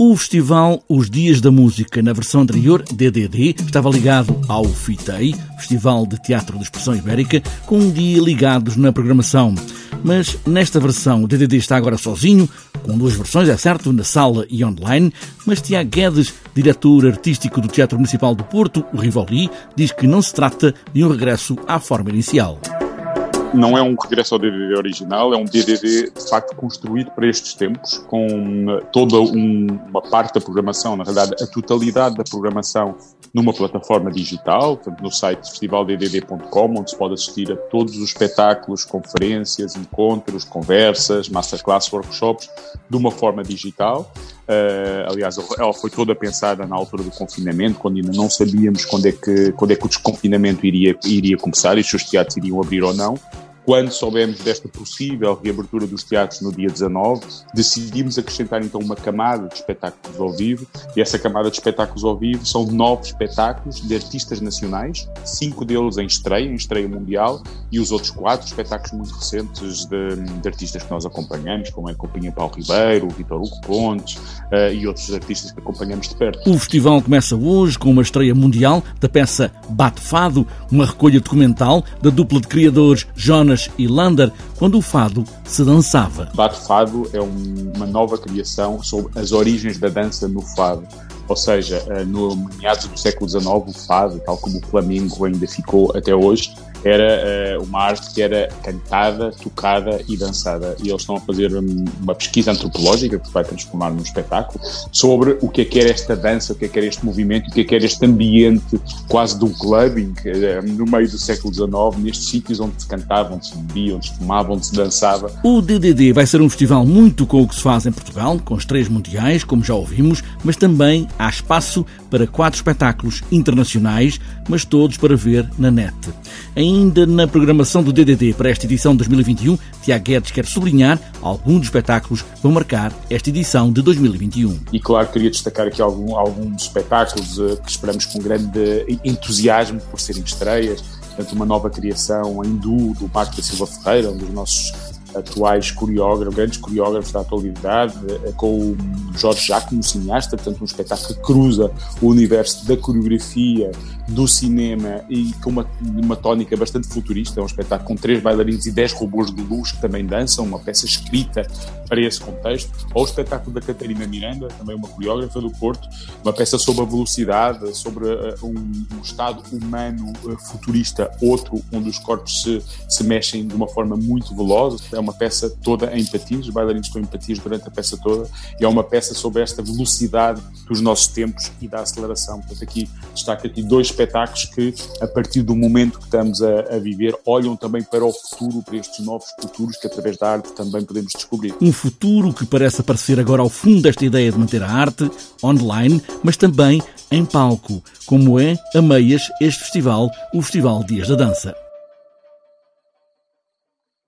O festival Os Dias da Música, na versão anterior, DDD, estava ligado ao FITEI, Festival de Teatro de Expressão Ibérica, com um dia ligados na programação. Mas nesta versão, o DDD está agora sozinho, com duas versões, é certo, na sala e online, mas Tiago Guedes, diretor artístico do Teatro Municipal do Porto, o Rivoli, diz que não se trata de um regresso à forma inicial não é um regresso ao DDD original, é um DDD de facto construído para estes tempos, com uh, toda um, uma parte da programação, na verdade a totalidade da programação numa plataforma digital, portanto, no site festivalddd.com, onde se pode assistir a todos os espetáculos, conferências, encontros, conversas, masterclass, workshops, de uma forma digital. Uh, aliás, ela foi toda pensada na altura do confinamento, quando ainda não sabíamos quando é que, quando é que o desconfinamento iria, iria começar e se os teatros iriam abrir ou não. Quando soubemos desta possível reabertura dos teatros no dia 19, decidimos acrescentar então uma camada de espetáculos ao vivo, e essa camada de espetáculos ao vivo são nove espetáculos de artistas nacionais, cinco deles em estreia, em estreia mundial, e os outros quatro espetáculos muito recentes de, de artistas que nós acompanhamos, como é a Companhia Paulo Ribeiro, o Vitor Hugo Pontes uh, e outros artistas que acompanhamos de perto. O festival começa hoje com uma estreia mundial da peça Bate Fado, uma recolha documental da dupla de criadores Jonas e Lander quando o fado se dançava. Bate Fado é um, uma nova criação sobre as origens da dança no fado. Ou seja, eh, no meados do século XIX, o fado, tal como o flamengo ainda ficou até hoje, era uh, uma arte que era cantada, tocada e dançada. E eles estão a fazer uma pesquisa antropológica, que vai transformar num espetáculo, sobre o que é que era esta dança, o que é que era este movimento, o que é que era este ambiente quase do clubbing, uh, no meio do século XIX, nestes sítios onde se cantava, onde se bebia, onde se fumava, onde se dançava. O DDD vai ser um festival muito com o que se faz em Portugal, com estreias mundiais, como já ouvimos, mas também há espaço para quatro espetáculos internacionais, mas todos para ver na net. Ainda na programação do DDD para esta edição de 2021, Tiago Guedes quer sublinhar alguns espetáculos que vão marcar esta edição de 2021. E claro, queria destacar aqui algum, alguns espetáculos uh, que esperamos com grande entusiasmo por serem estreias. Portanto, uma nova criação duo do Marco da Silva Ferreira, um dos nossos atuais coreógrafos, grandes coreógrafos da atualidade, eh, com o Jorge Jacques, um cineasta, portanto um espetáculo que cruza o universo da coreografia, do cinema e com uma, uma tónica bastante futurista, é um espetáculo com três bailarinos e dez robôs de luz que também dançam, uma peça escrita para esse contexto, ou o espetáculo da Catarina Miranda, também uma coreógrafa do Porto, uma peça sobre a velocidade, sobre uh, um, um, estado humano uh, futurista, outro onde os corpos se, se mexem de uma forma muito veloz, é uma peça toda em patins, os bailarinos estão em patins durante a peça toda, e é uma peça sobre esta velocidade dos nossos tempos e da aceleração. Portanto, aqui destaca aqui dois espetáculos que, a partir do momento que estamos a, a viver, olham também para o futuro, para estes novos futuros que através da arte também podemos descobrir. Um futuro que parece aparecer agora ao fundo desta ideia de manter a arte online, mas também em palco, como é, a meias, este festival, o Festival Dias da Dança.